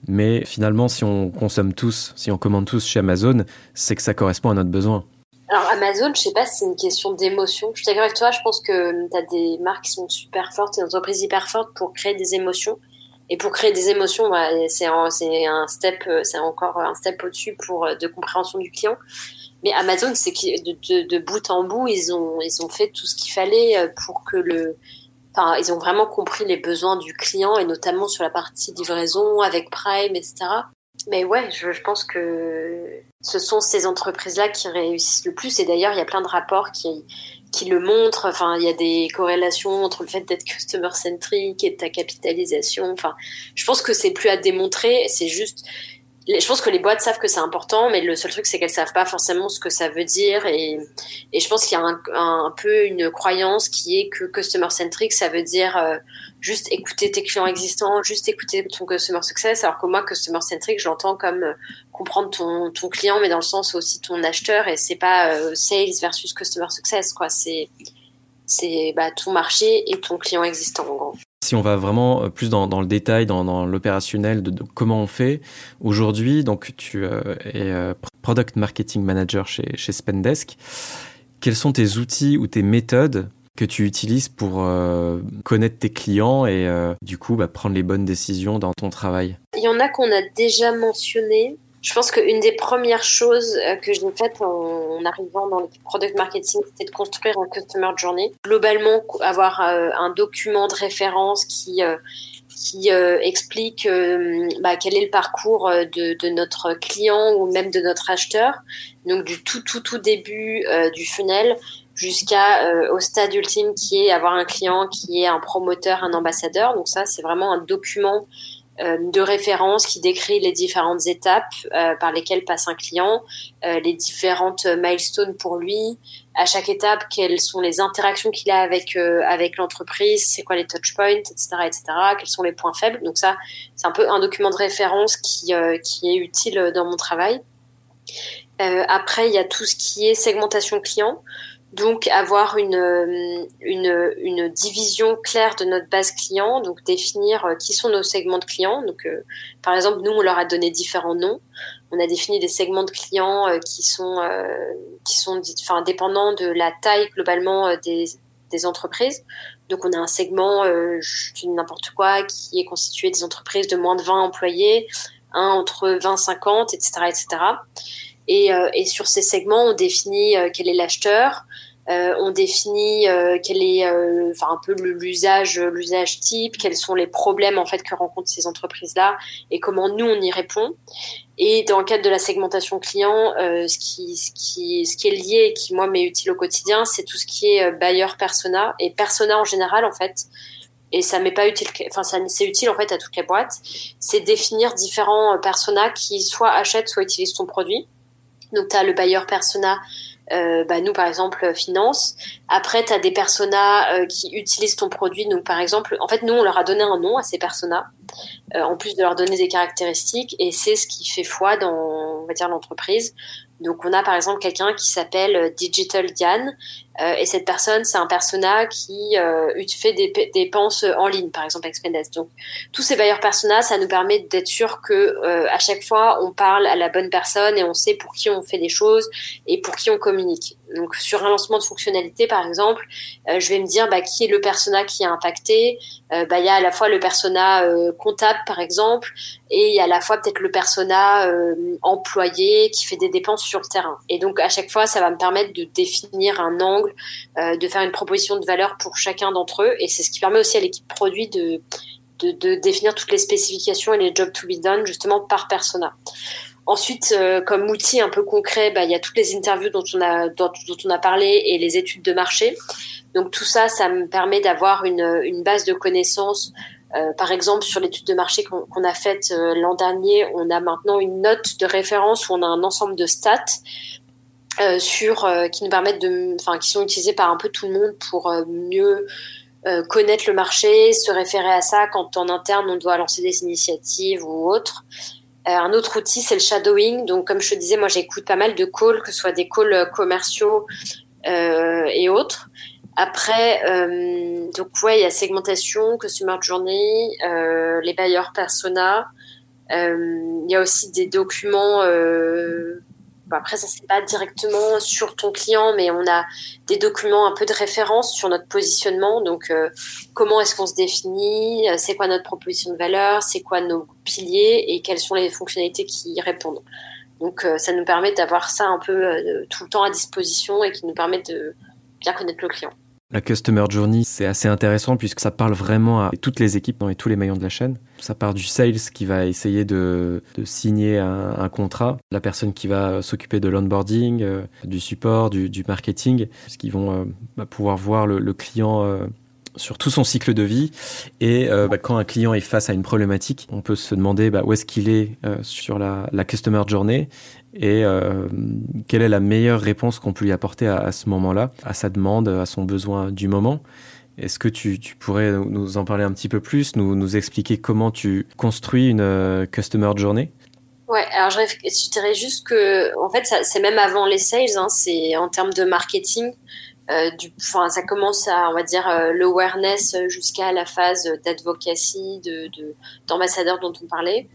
mais finalement, si on consomme tous, si on commande tous chez Amazon, c'est que ça correspond à notre besoin. Alors Amazon, je sais pas si c'est une question d'émotion. Je suis d'accord avec toi, je pense que tu as des marques qui sont super fortes, des entreprises hyper fortes pour créer des émotions. Et pour créer des émotions, c'est euh, c'est encore un step au-dessus pour euh, de compréhension du client. Mais Amazon, c'est de, de, de, bout en bout, ils ont, ils ont fait tout ce qu'il fallait euh, pour que le, enfin, ils ont vraiment compris les besoins du client et notamment sur la partie livraison avec Prime, etc. Mais ouais, je, pense que ce sont ces entreprises-là qui réussissent le plus. Et d'ailleurs, il y a plein de rapports qui, qui le montre. Enfin, il y a des corrélations entre le fait d'être customer centric et ta capitalisation. Enfin, je pense que c'est plus à démontrer. C'est juste, je pense que les boîtes savent que c'est important, mais le seul truc, c'est qu'elles savent pas forcément ce que ça veut dire. Et, je pense qu'il y a un, peu une croyance qui est que customer centric, ça veut dire euh, juste écouter tes clients existants, juste écouter ton customer success. Alors que moi, customer centric, j'entends comme euh, comprendre ton, ton client, mais dans le sens aussi ton acheteur. Et c'est pas euh, sales versus customer success, quoi. C'est c'est bah, ton marché et ton client existant, en gros. Si on va vraiment euh, plus dans, le détail, dans, l'opérationnel de, comment on fait aujourd'hui, donc tu es product marketing manager chez, Spendesk. Quels sont tes outils ou tes méthodes que tu utilises pour euh, connaître tes clients et euh, du coup bah, prendre les bonnes décisions dans ton travail? Il y en a qu'on a déjà mentionné. Je pense qu'une des premières choses euh, que j'ai faites en, arrivant dans le product marketing, c'était de construire un customer journey. Globalement, avoir un document de référence qui qui explique bah, quel est le parcours de, notre client ou même de notre acheteur. Donc du tout tout tout début du funnel jusqu'à euh, au stade ultime qui est avoir un client qui est un promoteur, un ambassadeur. Donc ça, c'est vraiment un document euh, de référence qui décrit les différentes étapes euh, par lesquelles passe un client, les différentes milestones pour lui, à chaque étape quelles sont les interactions qu'il a avec avec l'entreprise, c'est quoi les touch points, etc., etc. Quels sont les points faibles. Donc ça, c'est un peu un document de référence qui qui est utile dans mon travail. après, il y a tout ce qui est segmentation client. Donc avoir une, euh, une, une, division claire de notre base client, donc définir euh, qui sont nos segments de clients. Donc euh, par exemple, nous on leur a donné différents noms. On a défini des segments de clients qui sont qui sont enfin dépendants de la taille globalement des, des entreprises. Donc on a un segment je dis n'importe quoi qui est constitué des entreprises de moins de 20 employés, un entre 20 50 etc etc. Et, et sur ces segments on définit quel est l'acheteur, on définit quel est, enfin un peu l'usage, l'usage type, quels sont les problèmes en fait que rencontrent ces entreprises-là et comment nous on y répond. Et dans le cadre de la segmentation client, ce qui, ce qui, ce qui est lié et qui moi m'est utile au quotidien, c'est tout ce qui est buyer persona et persona en général en fait. Et ça m'est pas utile enfin c'est utile en fait à toutes les boîtes. C'est définir différents euh, personas qui soit achètent soit utilisent ton produit. Donc tu as le buyer persona euh, bah, nous par exemple euh, finance. Après tu as des personas euh, qui utilisent ton produit. Donc par exemple en fait nous on leur a donné un nom à ces personas euh, en plus de leur donner des caractéristiques. Et c'est ce qui fait foi dans on va dire l'entreprise donc on a par exemple quelqu'un qui s'appelle Digital Diane euh, et cette personne, c'est un persona qui euh, fait des dépenses en ligne, par exemple avec. Donc, tous ces bailleurs persona, ça nous permet d'être sûr que euh, à chaque fois, on parle à la bonne personne et on sait pour qui on fait des choses et pour qui on communique. Donc, sur un lancement de fonctionnalité, par exemple, euh, je vais me dire bah, qui est le persona qui a impacté? Euh, bah, il y a à la fois le persona comptable, par exemple, et à la fois peut-être le persona employé qui fait des dépenses sur le terrain. Et donc, à chaque fois, ça va me permettre de définir un angle euh, de faire une proposition de valeur pour chacun d'entre eux. Et c'est ce qui permet aussi à l'équipe produit de, définir toutes les spécifications et les jobs to be done justement par persona. Ensuite, euh, comme outil un peu concret, bah, il y a toutes les interviews dont on a dont, on a parlé et les études de marché. Donc tout ça, ça me permet d'avoir une base de connaissances. Euh, par exemple, sur l'étude de marché qu'on a faite l'an dernier, on a maintenant une note de référence où on a un ensemble de stats euh, euh, qui nous permettent de, enfin, qui sont utilisés par un peu tout le monde pour euh, mieux connaître le marché, se référer à ça quand en interne on doit lancer des initiatives ou autres. un autre outil, c'est le shadowing. Donc, comme je te disais, moi, j'écoute pas mal de calls, que ce soit des calls commerciaux et autres. Après, donc ouais, il y a segmentation, customer journey, les bailleurs persona. Il y a aussi des documents après, ça c'est pas directement sur ton client, mais on a des documents un peu de référence sur notre positionnement. Donc, euh, comment est-ce qu'on se définit? Euh, C'est quoi notre proposition de valeur? C'est quoi nos piliers? Et quelles sont les fonctionnalités qui y répondent? Donc, euh, ça nous permet d'avoir ça un peu tout le temps à disposition et qui nous permet de bien connaître le client. La Customer Journey, c'est assez intéressant puisque ça parle vraiment à toutes les équipes et tous les maillons de la chaîne. Ça part du sales qui va essayer de, signer un, contrat, la personne qui va s'occuper de l'onboarding, euh, du support, du, marketing, ce qui vont euh, bah, pouvoir voir le, client euh, sur tout son cycle de vie. Et bah, quand un client est face à une problématique, on peut se demander bah, où est-ce qu'il est, sur la, Customer Journey et euh, quelle est la meilleure réponse qu'on peut lui apporter à, ce moment-là, à sa demande, à son besoin du moment? Est-ce que tu, pourrais nous en parler un petit peu plus, nous, expliquer comment tu construis une euh, Customer Journey? Ouais, alors je, dirais juste que, en fait, c'est même avant les sales, hein, c'est en termes de marketing. Euh, ça commence à, on va dire, l'awareness jusqu'à la phase d'advocacy, de, d'ambassadeur dont on parlait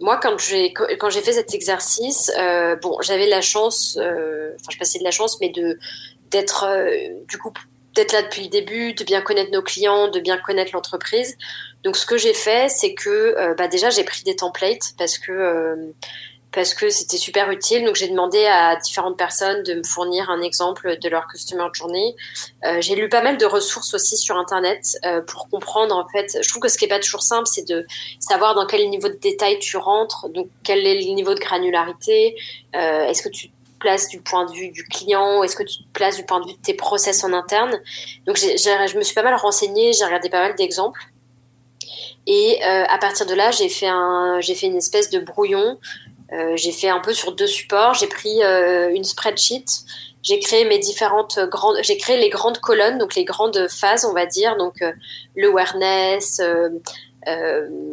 moi, quand j'ai quand j'ai fait cet exercice, euh, bon, j'avais la chance, euh, enfin, je passais de la chance, mais de d'être euh, du coup d'être là depuis le début, de bien connaître nos clients, de bien connaître l'entreprise. Donc, ce que j'ai fait, c'est que bah, déjà j'ai pris des templates parce que parce que c'était super utile. Donc j'ai demandé à différentes personnes de me fournir un exemple de leur customer journey. Euh, j'ai lu pas mal de ressources aussi sur internet euh, pour comprendre en fait. Je trouve que ce qui est pas toujours simple, c'est de savoir dans quel niveau de détail tu rentres, donc quel est le niveau de granularité. Euh, est-ce que tu te places du point de vue du client Est-ce que tu te places du point de vue de tes process en interne? Donc je me suis pas mal renseignée, j'ai regardé pas mal d'exemples. Et euh, à partir de là, j'ai fait un, fait une espèce de brouillon j'ai fait un peu sur deux supports. J'ai pris euh, une spreadsheet. J'ai créé mes différentes grandes, j'ai créé les grandes colonnes, donc les grandes phases, on va dire, donc euh, le awareness,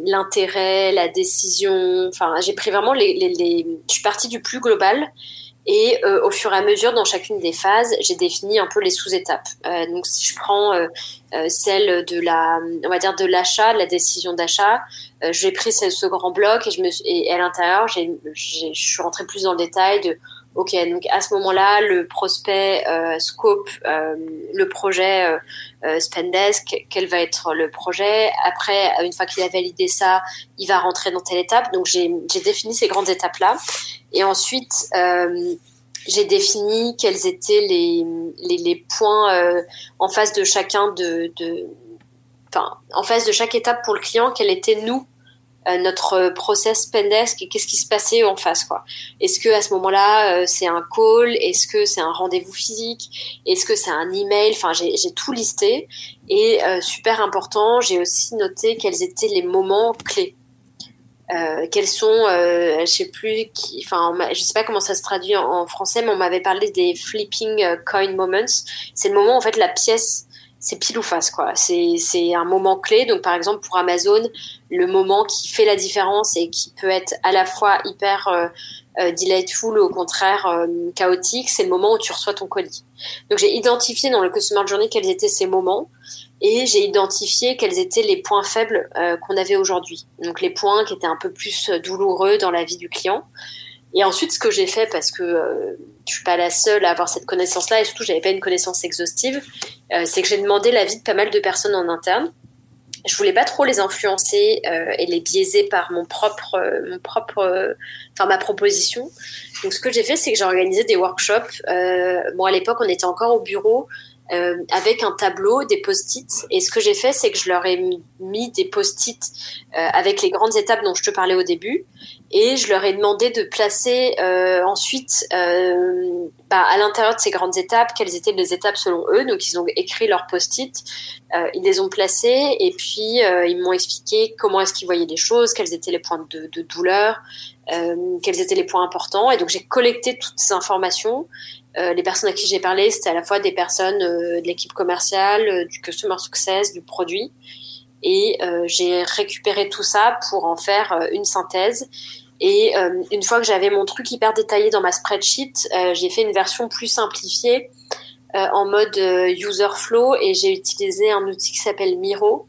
l'intérêt, la décision. Enfin, j'ai pris vraiment les, je suis partie du plus global et euh, au fur et à mesure, dans chacune des phases, j'ai défini un peu les sous-étapes. Euh, donc, si je prends euh, euh celle de la, on va dire de l'achat, de la décision d'achat, euh, j'ai pris ce, grand bloc et je me, et à l'intérieur, je suis rentrée plus dans le détail de, ok, donc à ce moment-là, le prospect scope, le projet Spendesk, quel va être le projet? Après, une fois qu'il a validé ça, il va rentrer dans telle étape. Donc, j'ai, défini ces grandes étapes là. Et ensuite, euh, j'ai défini quels étaient les, points euh, en face de chacun de, de, en face de chaque étape pour le client, quel était nous euh, notre process pendesk et qu'est-ce qui se passait en face quoi. Est-ce que à ce moment-là euh, c'est un call, est-ce que c'est un rendez-vous physique, est-ce que c'est un email, enfin j'ai tout listé et super important, j'ai aussi noté quels étaient les moments clés. Euh, quels sont, euh, je sais plus, qui, enfin, je sais pas comment ça se traduit en, français, mais on m'avait parlé des flipping euh, coin moments. C'est le moment en fait la pièce, c'est pile ou face quoi. C'est un moment clé. Donc par exemple pour Amazon, le moment qui fait la différence et qui peut être à la fois hyper euh, euh delightful ou au contraire chaotique, c'est le moment où tu reçois ton colis. Donc j'ai identifié dans le customer journey quels étaient ces moments et j'ai identifié quels étaient les points faibles euh, qu'on avait aujourd'hui. Donc les points qui étaient un peu plus euh, douloureux dans la vie du client. Et ensuite, ce que j'ai fait, parce que euh, je suis pas la seule à avoir cette connaissance-là, et surtout, j'avais pas une connaissance exhaustive, euh, c'est que j'ai demandé l'avis de pas mal de personnes en interne. Je voulais pas trop les influencer euh, et les biaiser par mon propre, mon propre, enfin ma proposition. Donc, ce que j'ai fait, c'est que j'ai organisé des workshops. bon, à l'époque, on était encore au bureau. Euh, avec un tableau, des post-it. Et ce que j'ai fait, c'est que je leur ai mis des post-it euh, avec les grandes étapes dont je te parlais au début. Et je leur ai demandé de placer euh, ensuite euh, bah, à l'intérieur de ces grandes étapes quelles étaient les étapes selon eux. Donc ils ont écrit leurs post-it, euh, ils les ont placés et puis ils m'ont expliqué comment est-ce qu'ils voyaient les choses, quels étaient les points de, de douleur, quels étaient les points importants. Et donc j'ai collecté toutes ces informations les personnes à qui j'ai parlé, c'était à la fois des personnes de l'équipe commerciale, du customer success, du produit. Et j'ai récupéré tout ça pour en faire une synthèse. Et une fois que j'avais mon truc hyper détaillé dans ma spreadsheet, j'ai fait une version plus simplifiée en mode user flow et j'ai utilisé un outil qui s'appelle Miro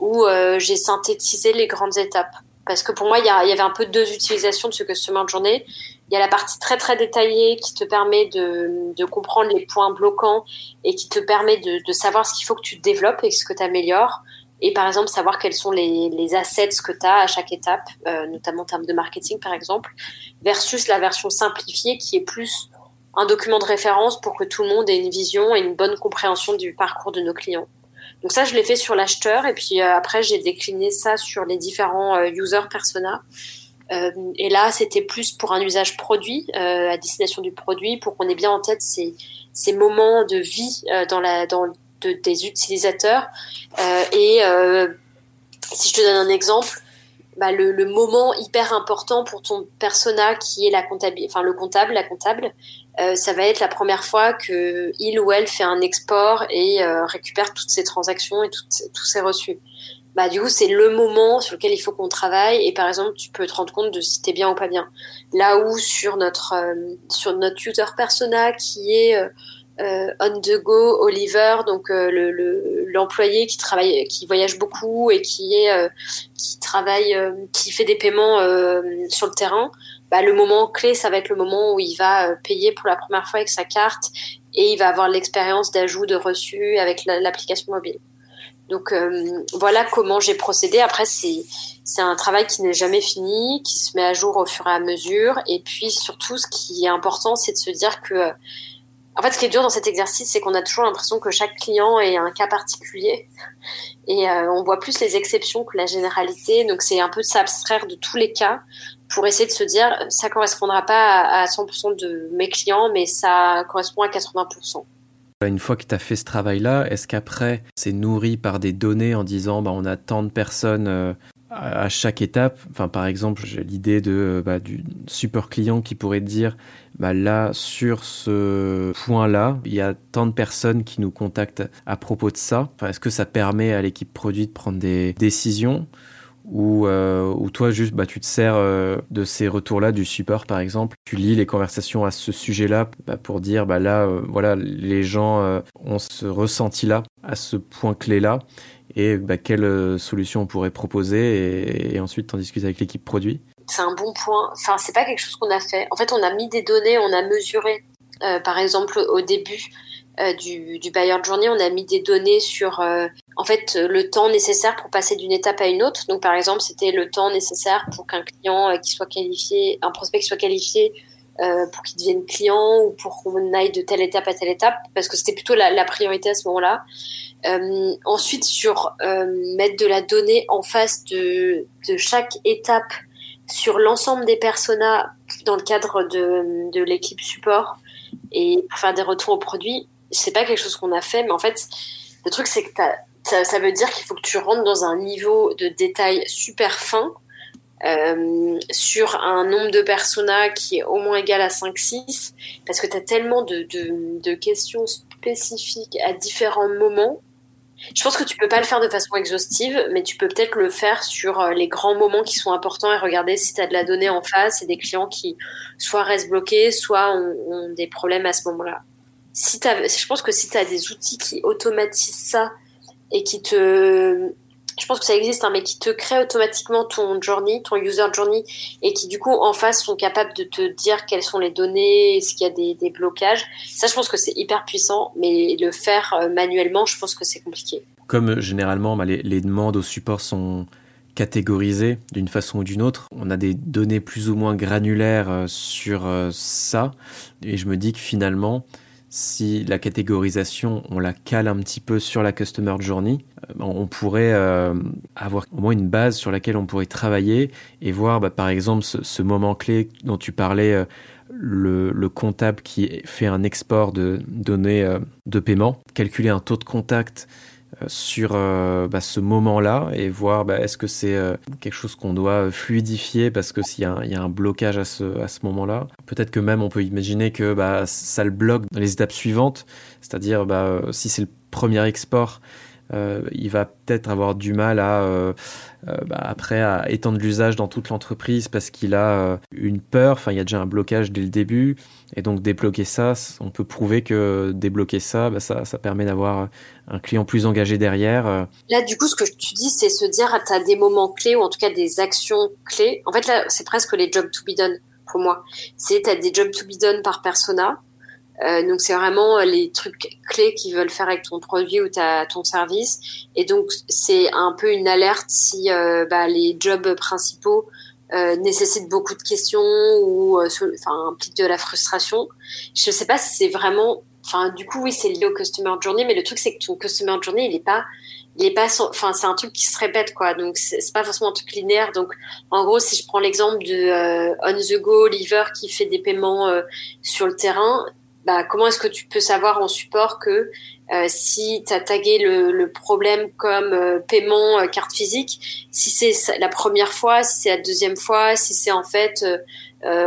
où j'ai synthétisé les grandes étapes. Parce que pour moi, il y, avait un peu deux utilisations de ce customer journée. Il y a la partie très très détaillée qui te permet de, de comprendre les points bloquants et qui te permet de, de savoir ce qu'il faut que tu développes et ce que tu améliores. Et par exemple, savoir quels sont les, les assets que tu as à chaque étape, euh, notamment en termes de marketing par exemple, versus la version simplifiée qui est plus un document de référence pour que tout le monde ait une vision et une bonne compréhension du parcours de nos clients. Donc ça, je l'ai fait sur l'acheteur et puis euh, après, j'ai décliné ça sur les différents euh, user persona euh, et là, c'était plus pour un usage produit, à destination du produit, pour qu'on ait bien en tête ces, ces moments de vie dans la, dans de, des utilisateurs. et si je te donne un exemple, bah, le, le, moment hyper important pour ton persona qui est la comptable, enfin le comptable, la comptable, euh, ça va être la première fois que il ou elle fait un export et euh, récupère toutes ses transactions et toutes, tous ses reçus bah du coup c'est le moment sur lequel il faut qu'on travaille et par exemple tu peux te rendre compte de si t'es bien ou pas bien. Là où sur notre euh, sur notre user persona qui est euh, euh on the go Oliver donc euh, le l'employé qui travaille qui voyage beaucoup et qui est qui travaille qui fait des paiements sur le terrain bah, le moment clé ça va être le moment où il va payer pour la première fois avec sa carte et il va avoir l'expérience d'ajout de reçu avec l'application mobile donc euh, voilà comment j'ai procédé. Après, c'est un travail qui n'est jamais fini, qui se met à jour au fur et à mesure. Et puis surtout, ce qui est important, c'est de se dire que, en fait, ce qui est dur dans cet exercice, c'est qu'on a toujours l'impression que chaque client est un cas particulier, et euh, on voit plus les exceptions que la généralité. Donc c'est un peu de s'abstraire de tous les cas pour essayer de se dire, ça correspondra pas à 100% de mes clients, mais ça correspond à 80%. Une fois que tu as fait ce travail-là, est-ce qu'après, c'est nourri par des données en disant bah, on a tant de personnes euh, à chaque étape enfin, Par exemple, j'ai l'idée de, bah, du super client qui pourrait dire bah, là, sur ce point-là, il y a tant de personnes qui nous contactent à propos de ça. Enfin, est-ce que ça permet à l'équipe produit de prendre des décisions ou, euh, ou toi juste bah, tu te sers euh, de ces retours-là du support par exemple, tu lis les conversations à ce sujet-là bah, pour dire bah là euh, voilà les gens ont ce ressenti-là à ce point clé-là et bah, quelle euh, solution on pourrait proposer et, ensuite en discuter avec l'équipe produit. C'est un bon point. Enfin c'est pas quelque chose qu'on a fait. En fait on a mis des données, on a mesuré. par exemple au début euh, du, du buyer journey, on a mis des données sur euh, en fait le temps nécessaire pour passer d'une étape à une autre. Donc par exemple, c'était le temps nécessaire pour qu'un client euh, qui soit qualifié, un prospect qui soit qualifié euh, pour qu'ils deviennent clients ou pour qu'on aille de telle étape à telle étape, parce que c'était plutôt la, priorité à ce moment-là. Euh, ensuite, sur mettre de la donnée en face de, de chaque étape sur l'ensemble des personas dans le cadre de, de l'équipe support et faire des retours aux produits, c'est pas quelque chose qu'on a fait, mais en fait, le truc, c'est que ça, ça, veut dire qu'il faut que tu rentres dans un niveau de détail super fin euh, sur un nombre de personas qui est au moins égal à 5-6, parce que tu as tellement de, de, questions spécifiques à différents moments. Je pense que tu peux pas le faire de façon exhaustive, mais tu peux peut-être le faire sur euh, les grands moments qui sont importants et regarder si tu as de la donnée en face et des clients qui soit restent bloqués, soit ont, ont des problèmes à ce moment-là. Si je pense que si tu as des outils qui automatisent ça et qui te je pense que ça existe, hein, mais qui te crée automatiquement ton journey, ton user journey, et qui du coup en face sont capables de te dire quelles sont les données, est-ce qu'il y a des, des, blocages. Ça, je pense que c'est hyper puissant, mais le faire euh, manuellement, je pense que c'est compliqué. Comme euh, généralement, bah, les, les, demandes au support sont catégorisées d'une façon ou d'une autre, on a des données plus ou moins granulaires euh, sur ça, et je me dis que finalement, si la catégorisation, on la cale un petit peu sur la Customer Journey, euh, on pourrait euh, avoir au moins une base sur laquelle on pourrait travailler et voir, bah, par exemple, ce, moment clé dont tu parlais, euh, le, le, comptable qui fait un export de données de paiement, calculer un taux de contact sur euh, bah, ce moment-là et voir bah, est-ce que c'est euh, quelque chose qu'on doit fluidifier parce que s'il y, y, a un blocage à ce, à ce moment-là. Peut-être que même on peut imaginer que bah, ça le bloque dans les étapes suivantes, c'est-à-dire bah, si c'est le premier export, euh, il va peut-être avoir du mal à euh, euh, bah, après à étendre l'usage dans toute l'entreprise parce qu'il a une peur. Enfin, il y a déjà un blocage dès le début, et donc débloquer ça, on peut prouver que débloquer ça, bah, ça, ça permet d'avoir un client plus engagé derrière. Là, du coup, ce que tu dis, c'est se dire, tu as des moments clés ou en tout cas des actions clés. En fait, là, c'est presque les jobs to be done pour moi. C'est tu as des jobs to be done par persona euh, donc c'est vraiment euh, les trucs clés qu'ils veulent faire avec ton produit ou ta, ton service. Et donc c'est un peu une alerte si euh, bah, les jobs principaux euh, nécessitent beaucoup de questions ou enfin impliquent de la frustration. Je sais pas si c'est vraiment. Enfin du coup oui c'est lié au customer journey, mais le truc c'est que ton customer journey il est pas il est pas enfin c'est un truc qui se répète quoi donc c'est pas forcément un truc linéaire donc en gros si je prends l'exemple de on the go liver qui fait des paiements sur le terrain bah, comment est-ce que tu peux savoir en support que euh, si tu as tagué le, problème comme euh, paiement euh, carte physique, si c'est la première fois, si c'est la deuxième fois, si c'est en fait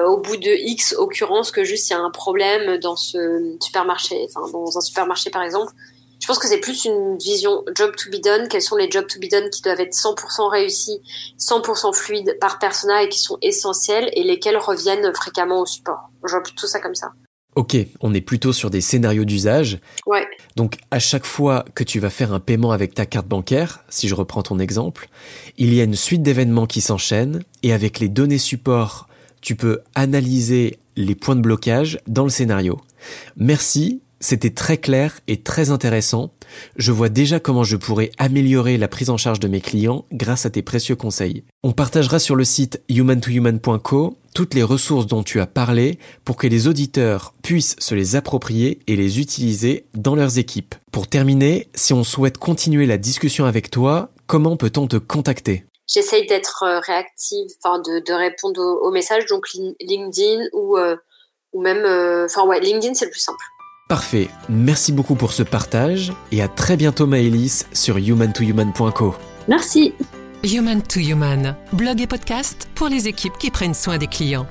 au bout de X occurrences que juste il y a un problème dans ce supermarché, enfin dans un supermarché par exemple. Je pense que c'est plus une vision job to be done. Quels sont les jobs to be done qui doivent être 100% réussis, 100% fluides par persona et qui sont essentiels et lesquels reviennent fréquemment au support. Je vois plutôt ça comme ça. Ok, on est plutôt sur des scénarios d'usage. Ouais. Donc à chaque fois que tu vas faire un paiement avec ta carte bancaire, si je reprends ton exemple, il y a une suite d'événements qui s'enchaînent et avec les données support, tu peux analyser les points de blocage dans le scénario. Merci c'était très clair et très intéressant. Je vois déjà comment je pourrais améliorer la prise en charge de mes clients grâce à tes précieux conseils. On partagera sur le site human2human.co toutes les ressources dont tu as parlé pour que les auditeurs puissent se les approprier et les utiliser dans leurs équipes. Pour terminer, si on souhaite continuer la discussion avec toi, comment peut-on te contacter? J'essaye d'être euh, réactive, enfin de, répondre aux, messages, donc LinkedIn ou, euh, ou même, euh, enfin ouais, LinkedIn c'est le plus simple. Parfait, merci beaucoup pour ce partage et à très bientôt Maëlys sur human2human.co. Merci. Human to Human, blog et podcast pour les équipes qui prennent soin des clients.